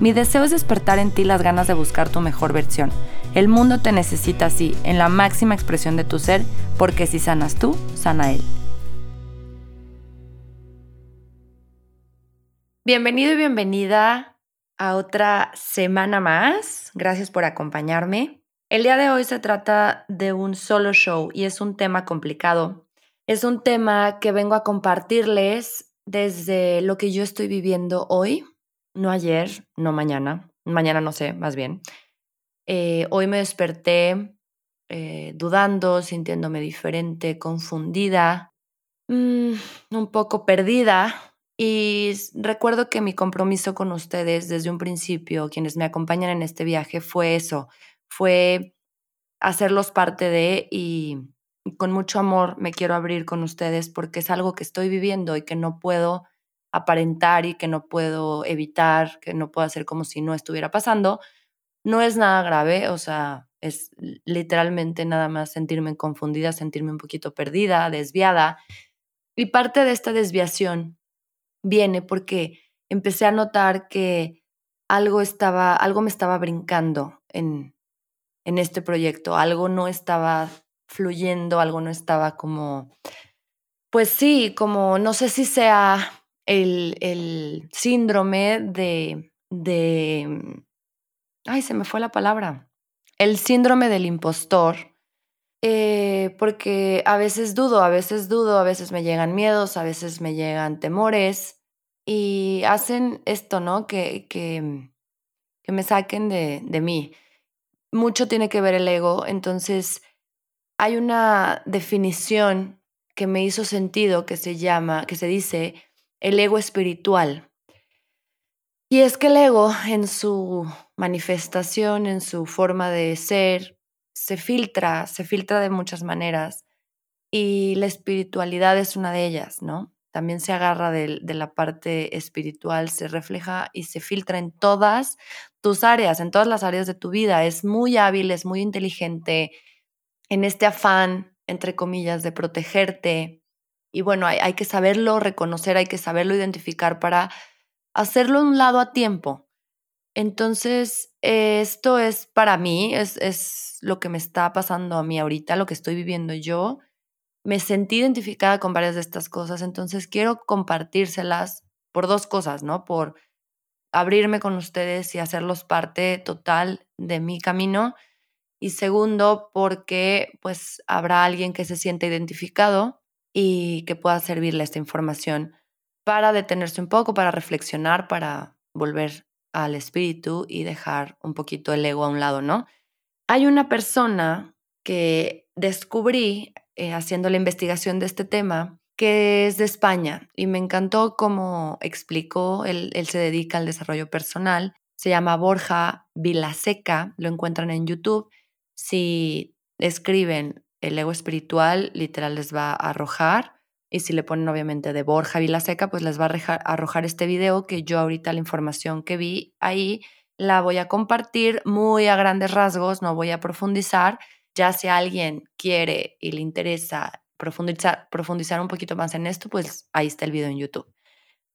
Mi deseo es despertar en ti las ganas de buscar tu mejor versión. El mundo te necesita así, en la máxima expresión de tu ser, porque si sanas tú, sana él. Bienvenido y bienvenida a otra semana más. Gracias por acompañarme. El día de hoy se trata de un solo show y es un tema complicado. Es un tema que vengo a compartirles desde lo que yo estoy viviendo hoy, no ayer, no mañana, mañana no sé, más bien. Eh, hoy me desperté eh, dudando, sintiéndome diferente, confundida, mm, un poco perdida. Y recuerdo que mi compromiso con ustedes desde un principio, quienes me acompañan en este viaje, fue eso, fue hacerlos parte de y con mucho amor me quiero abrir con ustedes porque es algo que estoy viviendo y que no puedo aparentar y que no puedo evitar, que no puedo hacer como si no estuviera pasando, no es nada grave, o sea, es literalmente nada más sentirme confundida, sentirme un poquito perdida, desviada. Y parte de esta desviación viene porque empecé a notar que algo estaba, algo me estaba brincando en, en este proyecto, algo no estaba fluyendo, algo no estaba como, pues sí, como no sé si sea el, síndrome de, de, ay, se me fue la palabra, el síndrome del impostor, eh, porque a veces dudo, a veces dudo, a veces me llegan miedos, a veces me llegan temores y hacen esto, ¿no? Que, que, que me saquen de, de mí. Mucho tiene que ver el ego, entonces hay una definición que me hizo sentido que se llama, que se dice el ego espiritual. Y es que el ego en su manifestación, en su forma de ser, se filtra, se filtra de muchas maneras y la espiritualidad es una de ellas, ¿no? También se agarra de, de, la parte espiritual, se refleja y se filtra en todas tus áreas, en todas las áreas de tu vida. Es muy hábil, es muy inteligente en este afán, entre comillas, de protegerte, y bueno, hay, que saberlo reconocer, hay que saberlo identificar para hacerlo a un lado a tiempo. Entonces, esto es para mí, es, es lo que me está pasando a mí ahorita, lo que estoy viviendo yo. Me sentí identificada con varias de estas cosas, entonces quiero compartírselas por dos cosas, ¿no? Por abrirme con ustedes y hacerlos parte total de mi camino. Y segundo, porque pues habrá alguien que se siente identificado y que pueda servirle esta información para detenerse un poco, para reflexionar, para volver al espíritu y dejar un poquito el ego a un lado, ¿no? Hay una persona que descubrí eh, haciendo la investigación de este tema que es de España y me encantó cómo explicó, él, él se dedica al desarrollo personal, se llama Borja Vilaseca, lo encuentran en YouTube. Si escriben el ego espiritual literal les va a arrojar. Y si le ponen obviamente de Borja Vilaseca, pues les va a arrojar este video que yo ahorita la información que vi ahí la voy a compartir muy a grandes rasgos, no voy a profundizar. Ya si alguien quiere y le interesa profundizar, profundizar un poquito más en esto, pues ahí está el video en YouTube.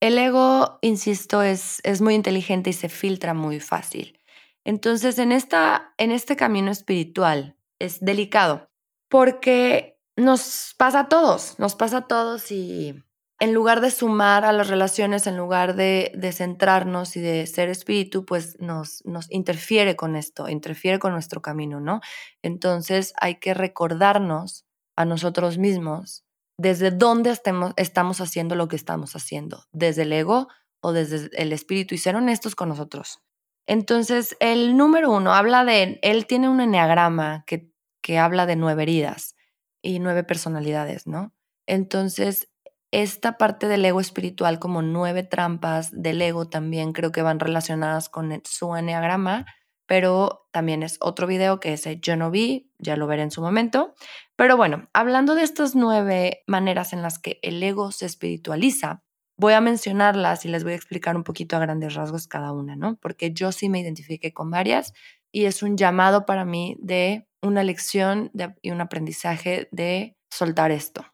El ego, insisto, es, es muy inteligente y se filtra muy fácil. Entonces, en, esta, en este camino espiritual es delicado porque nos pasa a todos, nos pasa a todos y en lugar de sumar a las relaciones, en lugar de, centrarnos y de ser espíritu, pues nos, nos interfiere con esto, interfiere con nuestro camino, ¿no? Entonces hay que recordarnos a nosotros mismos desde dónde estemos, estamos haciendo lo que estamos haciendo, desde el ego o desde el espíritu y ser honestos con nosotros. Entonces, el número uno habla de, él tiene un enneagrama que que habla de nueve heridas y nueve personalidades, ¿no? Entonces, esta parte del ego espiritual, como nueve trampas del ego, también creo que van relacionadas con su enneagrama, pero también es otro video que ese yo no vi, ya lo veré en su momento. Pero bueno, hablando de estas nueve maneras en las que el ego se espiritualiza, voy a mencionarlas y les voy a explicar un poquito a grandes rasgos cada una, ¿no? Porque yo sí me identifiqué con varias y es un llamado para mí de una lección y un aprendizaje de soltar esto.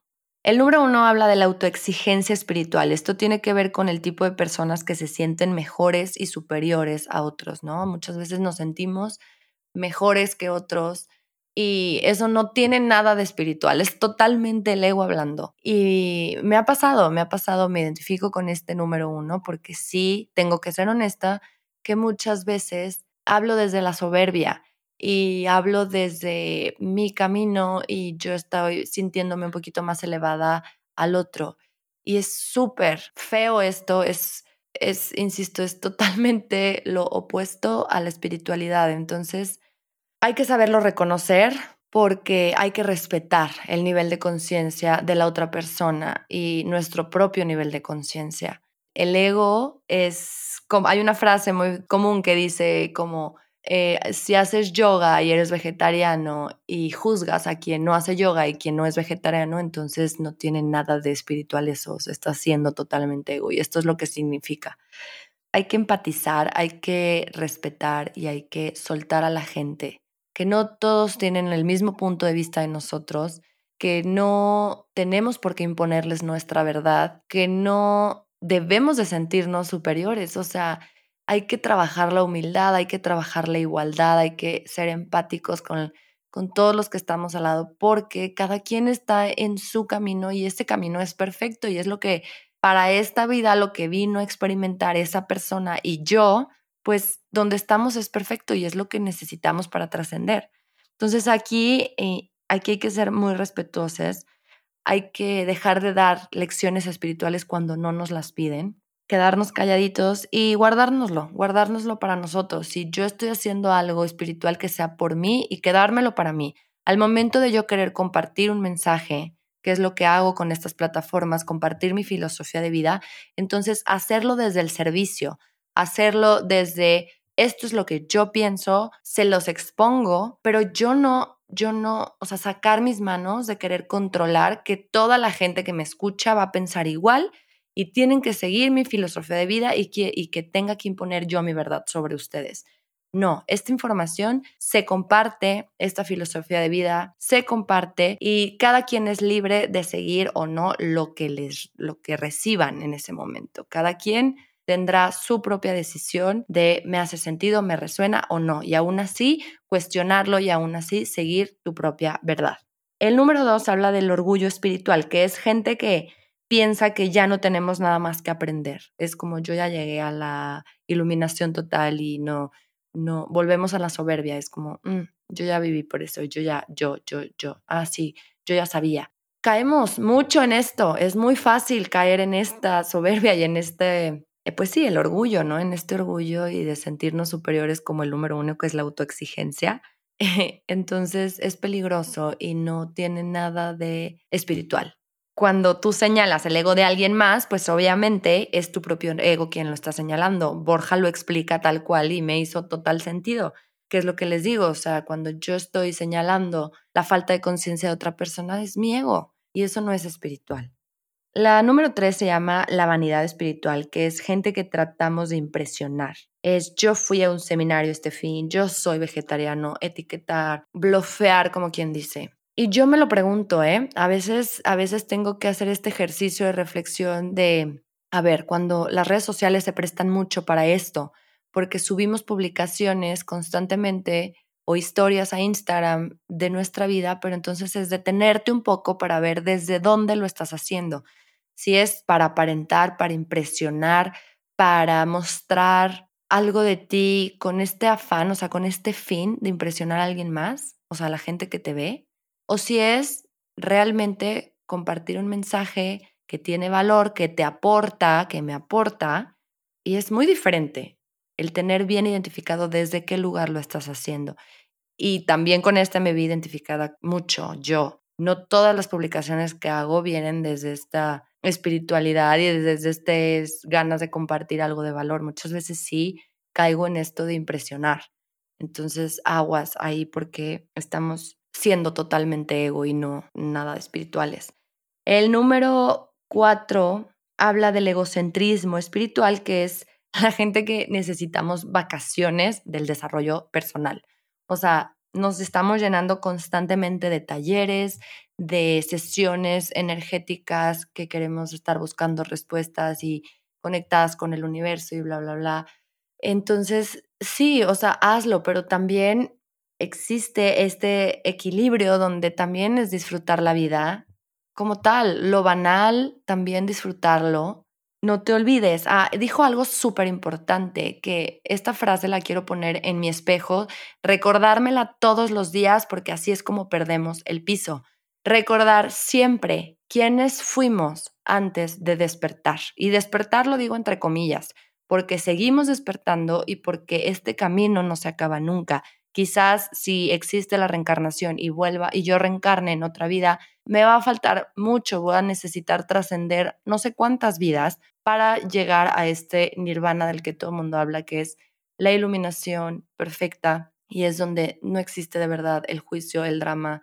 El número uno habla de la autoexigencia espiritual. Esto tiene que ver con el tipo de personas que se sienten mejores y superiores a otros, ¿no? Muchas veces nos sentimos mejores que otros y eso no tiene nada de espiritual, es totalmente el ego hablando. Y me ha pasado, me ha pasado, me identifico con este número uno porque sí, tengo que ser honesta, que muchas veces hablo desde la soberbia y hablo desde mi camino y yo estoy sintiéndome un poquito más elevada al otro. Y es súper feo esto, es, es, insisto, es totalmente lo opuesto a la espiritualidad. Entonces, hay que saberlo reconocer porque hay que respetar el nivel de conciencia de la otra persona y nuestro propio nivel de conciencia. El ego es, como, hay una frase muy común que dice como eh, si haces yoga y eres vegetariano y juzgas a quien no hace yoga y quien no es vegetariano, entonces no tiene nada de espiritual eso, se está haciendo totalmente ego y esto es lo que significa. Hay que empatizar, hay que respetar y hay que soltar a la gente, que no todos tienen el mismo punto de vista de nosotros, que no tenemos por qué imponerles nuestra verdad, que no debemos de sentirnos superiores, o sea, hay que trabajar la humildad, hay que trabajar la igualdad, hay que ser empáticos con, con todos los que estamos al lado, porque cada quien está en su camino y ese camino es perfecto y es lo que para esta vida, lo que vino a experimentar esa persona y yo, pues donde estamos es perfecto y es lo que necesitamos para trascender. Entonces aquí, eh, aquí hay que ser muy respetuosos, hay que dejar de dar lecciones espirituales cuando no nos las piden quedarnos calladitos y guardárnoslo, guardárnoslo para nosotros. Si yo estoy haciendo algo espiritual que sea por mí y quedármelo para mí, al momento de yo querer compartir un mensaje, que es lo que hago con estas plataformas, compartir mi filosofía de vida, entonces hacerlo desde el servicio, hacerlo desde esto es lo que yo pienso, se los expongo, pero yo no yo no, o sea, sacar mis manos de querer controlar que toda la gente que me escucha va a pensar igual y tienen que seguir mi filosofía de vida y que, y que tenga que imponer yo mi verdad sobre ustedes. No, esta información se comparte, esta filosofía de vida se comparte y cada quien es libre de seguir o no lo que les lo que reciban en ese momento. Cada quien tendrá su propia decisión de me hace sentido, me resuena o no y aún así cuestionarlo y aún así seguir tu propia verdad. El número dos habla del orgullo espiritual, que es gente que piensa que ya no tenemos nada más que aprender. Es como yo ya llegué a la iluminación total y no, no, volvemos a la soberbia. Es como, mm, yo ya viví por eso, yo ya, yo, yo, yo, ah, sí, yo ya sabía. Caemos mucho en esto, es muy fácil caer en esta soberbia y en este, pues sí, el orgullo, ¿no? En este orgullo y de sentirnos superiores como el número uno, que es la autoexigencia. Entonces es peligroso y no tiene nada de espiritual cuando tú señalas el ego de alguien más, pues obviamente es tu propio ego quien lo está señalando. Borja lo explica tal cual y me hizo total sentido. ¿Qué es lo que les digo? O sea, cuando yo estoy señalando la falta de conciencia de otra persona, es mi ego y eso no es espiritual. La número tres se llama la vanidad espiritual, que es gente que tratamos de impresionar. Es yo fui a un seminario este fin, yo soy vegetariano, etiquetar, blofear, como quien dice. Y yo me lo pregunto, ¿eh? A veces, a veces tengo que hacer este ejercicio de reflexión de, a ver, cuando las redes sociales se prestan mucho para esto, porque subimos publicaciones constantemente o historias a Instagram de nuestra vida, pero entonces es detenerte un poco para ver desde dónde lo estás haciendo. Si es para aparentar, para impresionar, para mostrar algo de ti con este afán, o sea, con este fin de impresionar a alguien más, o sea, a la gente que te ve, o si es realmente compartir un mensaje que tiene valor, que te aporta, que me aporta, y es muy diferente el tener bien identificado desde qué lugar lo estás haciendo. Y también con este me vi identificada mucho yo. No todas las publicaciones que hago vienen desde esta espiritualidad y desde estas ganas de compartir algo de valor. Muchas veces sí caigo en esto de impresionar. Entonces, aguas ahí porque estamos siendo totalmente ego y no nada espirituales. El número cuatro habla del egocentrismo espiritual, que es la gente que necesitamos vacaciones del desarrollo personal. O sea, nos estamos llenando constantemente de talleres, de sesiones energéticas que queremos estar buscando respuestas y conectadas con el universo y bla, bla, bla. Entonces, sí, o sea, hazlo, pero también existe este equilibrio donde también es disfrutar la vida como tal, lo banal, también disfrutarlo. No te olvides, ah, dijo algo súper importante, que esta frase la quiero poner en mi espejo, recordármela todos los días porque así es como perdemos el piso. Recordar siempre quiénes fuimos antes de despertar. Y despertar lo digo entre comillas, porque seguimos despertando y porque este camino no se acaba nunca. Quizás si existe la reencarnación y vuelva y yo reencarne en otra vida, me va a faltar mucho, voy a necesitar trascender no sé cuántas vidas para llegar a este nirvana del que todo el mundo habla, que es la iluminación perfecta y es donde no existe de verdad el juicio, el drama,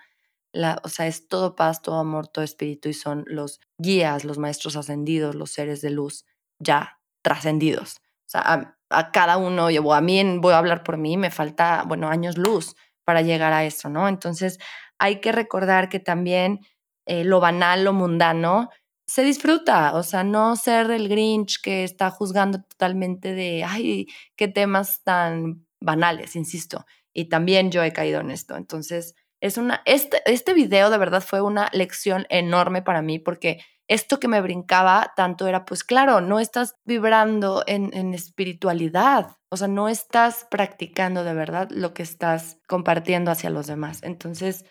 la, o sea, es todo paz, todo amor, todo espíritu y son los guías, los maestros ascendidos, los seres de luz ya trascendidos. O sea, a, cada uno, yo, a mí voy a hablar por mí, me falta, bueno, años luz para llegar a eso, ¿no? Entonces, hay que recordar que también eh, lo banal, lo mundano, se disfruta, o sea, no ser el Grinch que está juzgando totalmente de, ay, qué temas tan banales, insisto. Y también yo he caído en esto. Entonces, es una, este, este video de verdad fue una lección enorme para mí porque esto que me brincaba tanto era, pues claro, no estás vibrando en, en espiritualidad, o sea, no estás practicando de verdad lo que estás compartiendo hacia los demás. Entonces,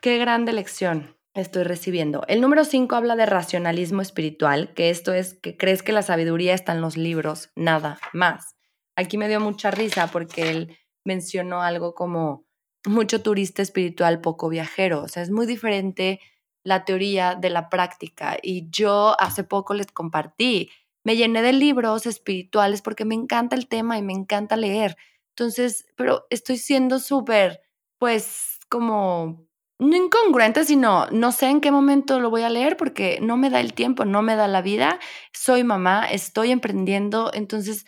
qué grande lección estoy recibiendo. El número 5 habla de racionalismo espiritual, que esto es que crees que la sabiduría está en los libros, nada más. Aquí me dio mucha risa porque él mencionó algo como mucho turista espiritual, poco viajero. O sea, es muy diferente la teoría de la práctica. Y yo hace poco les compartí, me llené de libros espirituales porque me encanta el tema y me encanta leer. Entonces, pero estoy siendo súper, pues, como no incongruente, sino no sé en qué momento lo voy a leer porque no me da el tiempo, no me da la vida. Soy mamá, estoy emprendiendo, entonces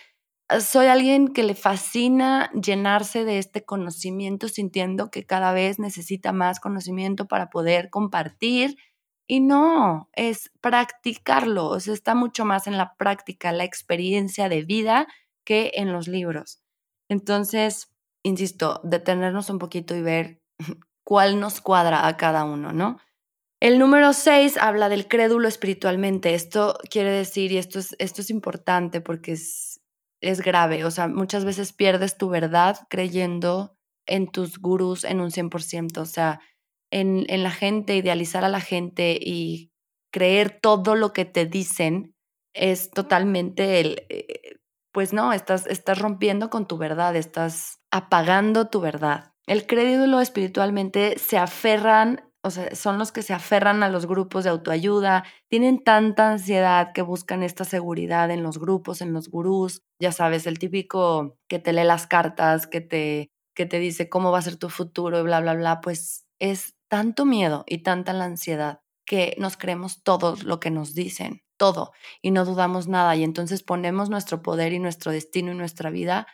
soy alguien que le fascina llenarse de este conocimiento, sintiendo que cada vez necesita más conocimiento para poder compartir. Y no, es practicarlo, o sea, está mucho más en la práctica, la experiencia de vida que en los libros. Entonces, insisto, detenernos un poquito y ver cuál nos cuadra a cada uno, ¿no? El número seis habla del crédulo espiritualmente. Esto quiere decir, y esto es, esto es importante porque es, es grave, o sea, muchas veces pierdes tu verdad creyendo en tus gurús en un 100%, o sea, en, en la gente, idealizar a la gente y creer todo lo que te dicen es totalmente el, eh, pues no, estás, estás rompiendo con tu verdad, estás apagando tu verdad. El crédito espiritualmente se aferran, son los que se aferran a los grupos de autoayuda, tienen tanta ansiedad que buscan esta seguridad en los grupos, en los gurús, ya sabes, el típico que te lee las cartas, que te, que te dice cómo va a ser tu futuro y bla, bla, bla, pues es tanto miedo y tanta la ansiedad que nos creemos todo lo que nos dicen, todo, y no dudamos nada, y entonces ponemos nuestro poder y nuestro destino y nuestra vida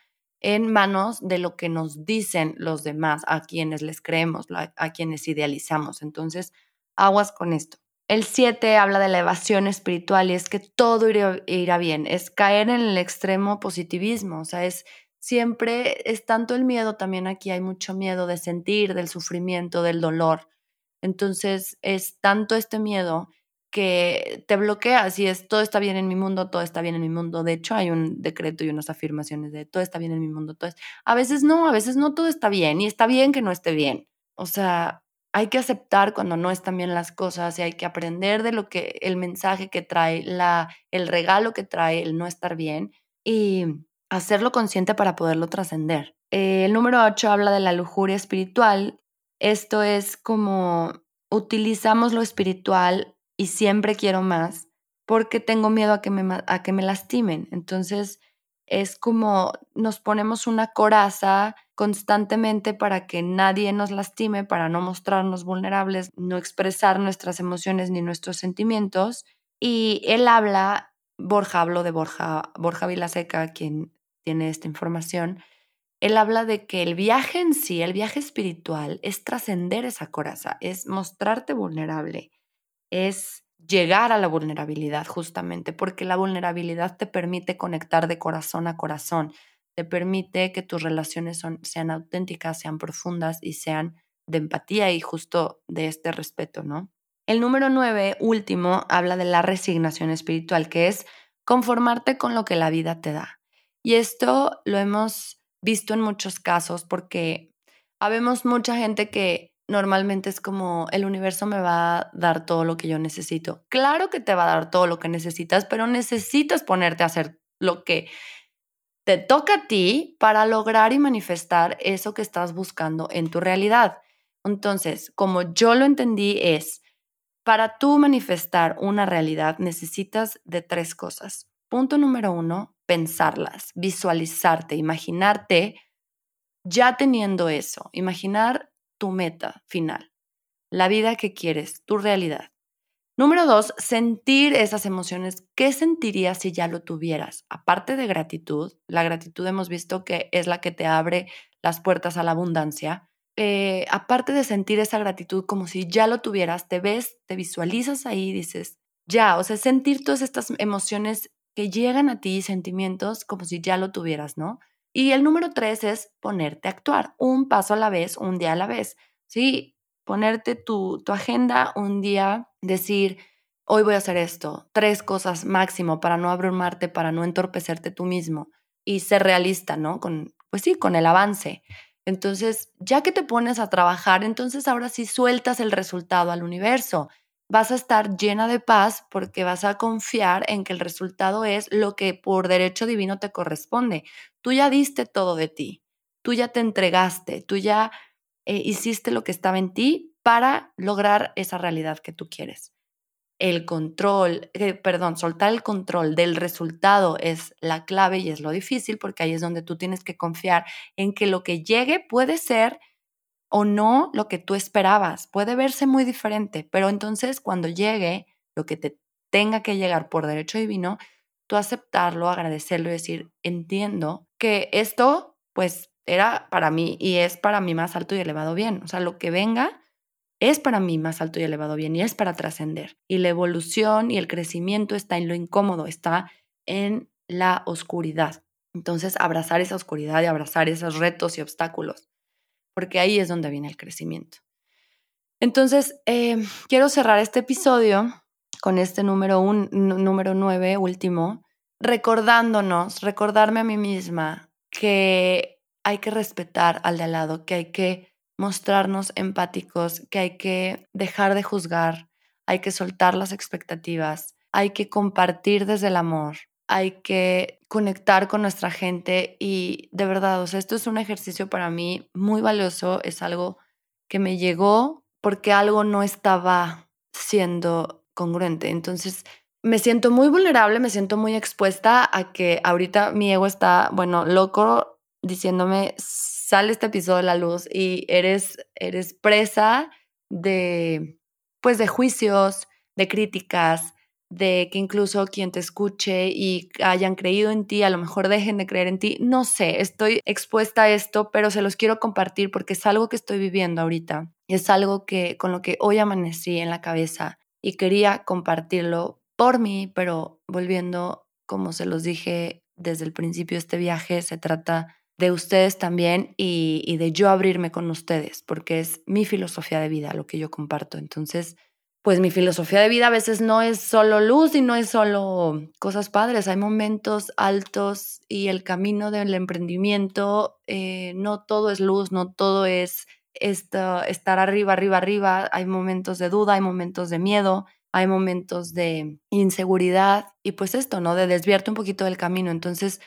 en manos de lo que nos dicen los demás, a quienes les creemos, a quienes idealizamos. Entonces, aguas con esto. El 7 habla de la evasión espiritual y es que todo irá, bien, es caer en el extremo positivismo, o sea, es siempre, es tanto el miedo, también aquí hay mucho miedo de sentir, del sufrimiento, del dolor. Entonces, es tanto este miedo que te bloquea, si es todo está bien en mi mundo, todo está bien en mi mundo. De hecho, hay un decreto y unas afirmaciones de todo está bien en mi mundo, todo es... A veces no, a veces no todo está bien y está bien que no esté bien. O sea, hay que aceptar cuando no están bien las cosas y hay que aprender de lo que el mensaje que trae, la, el regalo que trae el no estar bien y hacerlo consciente para poderlo trascender. el número 8 habla de la lujuria espiritual. Esto es como utilizamos lo espiritual y siempre quiero más porque tengo miedo a que me, a que me lastimen. Entonces es como nos ponemos una coraza constantemente para que nadie nos lastime, para no mostrarnos vulnerables, no expresar nuestras emociones ni nuestros sentimientos. Y él habla, Borja, hablo de Borja, Borja Vilaseca, quien tiene esta información, él habla de que el viaje en sí, el viaje espiritual, es trascender esa coraza, es mostrarte vulnerable, es llegar a la vulnerabilidad justamente, porque la vulnerabilidad te permite conectar de corazón a corazón, te permite que tus relaciones sean auténticas, sean profundas y sean de empatía y justo de este respeto, ¿no? El número nueve, último, habla de la resignación espiritual, que es conformarte con lo que la vida te da. Y esto lo hemos visto en muchos casos porque habemos mucha gente que normalmente es como el universo me va a dar todo lo que yo necesito. Claro que te va a dar todo lo que necesitas, pero necesitas ponerte a hacer lo que te toca a ti para lograr y manifestar eso que estás buscando en tu realidad. Entonces, como yo lo entendí es, para tú manifestar una realidad necesitas de tres cosas. Punto número uno, pensarlas, visualizarte, imaginarte ya teniendo eso, imaginar tu meta final, la vida que quieres, tu realidad. Número dos, sentir esas emociones. ¿Qué sentirías si ya lo tuvieras? Aparte de gratitud, la gratitud hemos visto que es la que te abre las puertas a la abundancia. Eh, aparte de sentir esa gratitud como si ya lo tuvieras, te ves, te visualizas ahí y dices, ya, o sea, sentir todas estas emociones que llegan a ti, sentimientos como si ya lo tuvieras, ¿no? Y el número tres es ponerte a actuar, un paso a la vez, un día a la vez. Sí, ponerte tu, tu agenda un día, decir, hoy voy a hacer esto, tres cosas máximo para no abrumarte, para no entorpecerte tú mismo y ser realista, ¿no? Con, pues sí, con el avance. Entonces, ya que te pones a trabajar, entonces ahora sí sueltas el resultado al universo. Vas a estar llena de paz porque vas a confiar en que el resultado es lo que por derecho divino te corresponde. Tú ya diste todo de ti, tú ya te entregaste, tú ya eh, hiciste lo que estaba en ti para lograr esa realidad que tú quieres. El control, eh, perdón, soltar el control del resultado es la clave y es lo difícil porque ahí es donde tú tienes que confiar en que lo que llegue puede ser o no lo que tú esperabas, puede verse muy diferente, pero entonces cuando llegue lo que te tenga que llegar por derecho divino, tú aceptarlo, agradecerlo y decir, entiendo que esto pues era para mí y es para mí más alto y elevado bien. O sea, lo que venga es para mí más alto y elevado bien y es para trascender. Y la evolución y el crecimiento está en lo incómodo, está en la oscuridad. Entonces, abrazar esa oscuridad y abrazar esos retos y obstáculos, porque ahí es donde viene el crecimiento. Entonces, eh, quiero cerrar este episodio con este número, un, número nueve, último, recordándonos, recordarme a mí misma que hay que respetar al de al lado, que hay que mostrarnos empáticos, que hay que dejar de juzgar, hay que soltar las expectativas, hay que compartir desde el amor, hay que conectar con nuestra gente y de verdad, o sea, esto es un ejercicio para mí muy valioso, es algo que me llegó porque algo no estaba siendo congruente. Entonces, me siento muy vulnerable, me siento muy expuesta a que ahorita mi ego está, bueno, loco diciéndome, sale este episodio a la luz y eres, eres presa de, pues, de juicios, de críticas, de que incluso quien te escuche y hayan creído en ti, a lo mejor dejen de creer en ti. No sé, estoy expuesta a esto, pero se los quiero compartir porque es algo que estoy viviendo ahorita. Es algo que con lo que hoy amanecí en la cabeza y quería compartirlo por mí, pero volviendo, como se los dije desde el principio, este viaje se trata de ustedes también y, de yo abrirme con ustedes, porque es mi filosofía de vida lo que yo comparto. Entonces, pues mi filosofía de vida a veces no es solo luz y no es solo cosas padres, hay momentos altos y el camino del emprendimiento, eh, no todo es luz, no todo es estar arriba, arriba, arriba. Hay momentos de duda, hay momentos de miedo, hay momentos de inseguridad y pues esto, ¿no? De desviarte un poquito del camino. Entonces,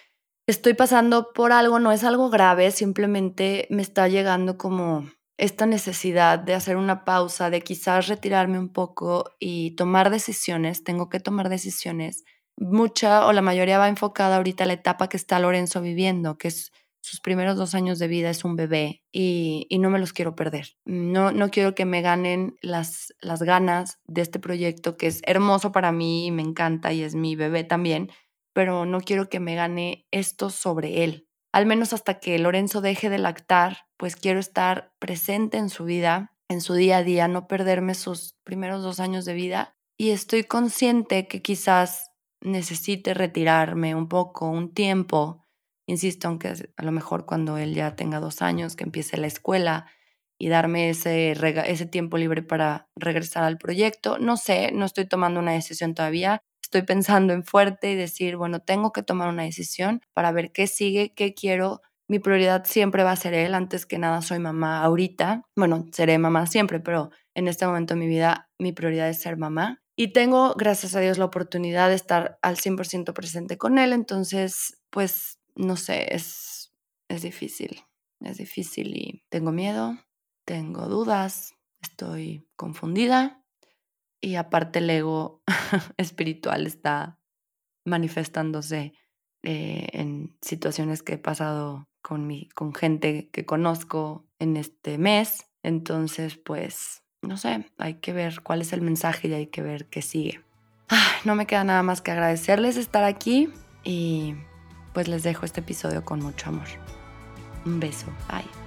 estoy pasando por algo, no es algo grave, simplemente me está llegando como esta necesidad de hacer una pausa, de quizás retirarme un poco y tomar decisiones, tengo que tomar decisiones. Mucha o la mayoría va enfocada ahorita a la etapa que está Lorenzo viviendo, que es sus primeros dos años de vida, es un bebé y, no me los quiero perder. No, no quiero que me ganen las, las ganas de este proyecto que es hermoso para mí y me encanta y es mi bebé también, pero no quiero que me gane esto sobre él al menos hasta que Lorenzo deje de lactar, pues quiero estar presente en su vida, en su día a día, no perderme sus primeros dos años de vida. Y estoy consciente que quizás necesite retirarme un poco, un tiempo, insisto, aunque a lo mejor cuando él ya tenga dos años, que empiece la escuela y darme ese, ese tiempo libre para regresar al proyecto. No sé, no estoy tomando una decisión todavía estoy pensando en fuerte y decir, bueno, tengo que tomar una decisión para ver qué sigue, qué quiero. Mi prioridad siempre va a ser él, antes que nada soy mamá ahorita. Bueno, seré mamá siempre, pero en este momento de mi vida mi prioridad es ser mamá. Y tengo, gracias a Dios, la oportunidad de estar al 100% presente con él. Entonces, pues, no sé, es, es difícil. Es difícil y tengo miedo, tengo dudas, estoy confundida, y aparte el ego espiritual está manifestándose eh, en situaciones que he pasado con, mi, con gente que conozco en este mes. Entonces, pues, no sé, hay que ver cuál es el mensaje y hay que ver qué sigue. no me queda nada más que agradecerles estar aquí y pues les dejo este episodio con mucho amor. Un beso. Bye.